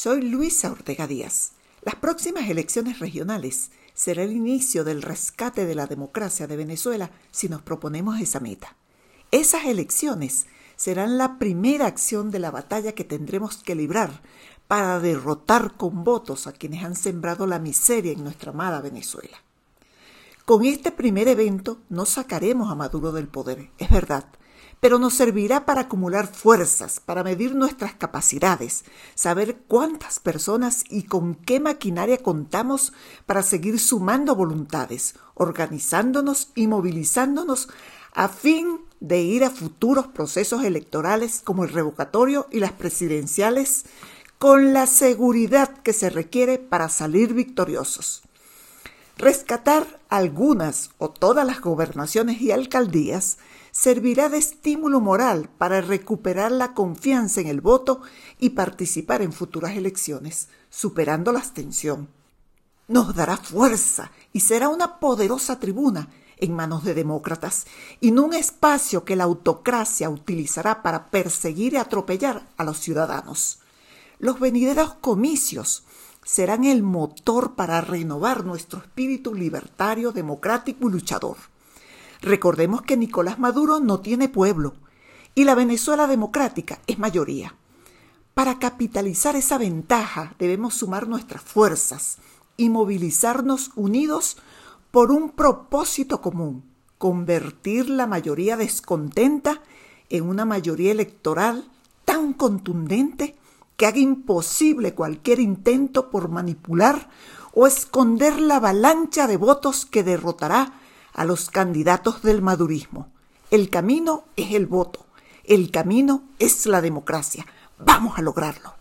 Soy Luisa Ortega Díaz. Las próximas elecciones regionales será el inicio del rescate de la democracia de Venezuela si nos proponemos esa meta. Esas elecciones serán la primera acción de la batalla que tendremos que librar para derrotar con votos a quienes han sembrado la miseria en nuestra amada Venezuela. Con este primer evento no sacaremos a Maduro del poder, es verdad, pero nos servirá para acumular fuerzas, para medir nuestras capacidades, saber cuántas personas y con qué maquinaria contamos para seguir sumando voluntades, organizándonos y movilizándonos a fin de ir a futuros procesos electorales como el revocatorio y las presidenciales con la seguridad que se requiere para salir victoriosos. Rescatar algunas o todas las gobernaciones y alcaldías servirá de estímulo moral para recuperar la confianza en el voto y participar en futuras elecciones, superando la abstención. Nos dará fuerza y será una poderosa tribuna en manos de demócratas y no un espacio que la autocracia utilizará para perseguir y atropellar a los ciudadanos. Los venideros comicios serán el motor para renovar nuestro espíritu libertario, democrático y luchador. Recordemos que Nicolás Maduro no tiene pueblo y la Venezuela democrática es mayoría. Para capitalizar esa ventaja debemos sumar nuestras fuerzas y movilizarnos unidos por un propósito común, convertir la mayoría descontenta en una mayoría electoral tan contundente que haga imposible cualquier intento por manipular o esconder la avalancha de votos que derrotará a los candidatos del madurismo. El camino es el voto, el camino es la democracia. Vamos a lograrlo.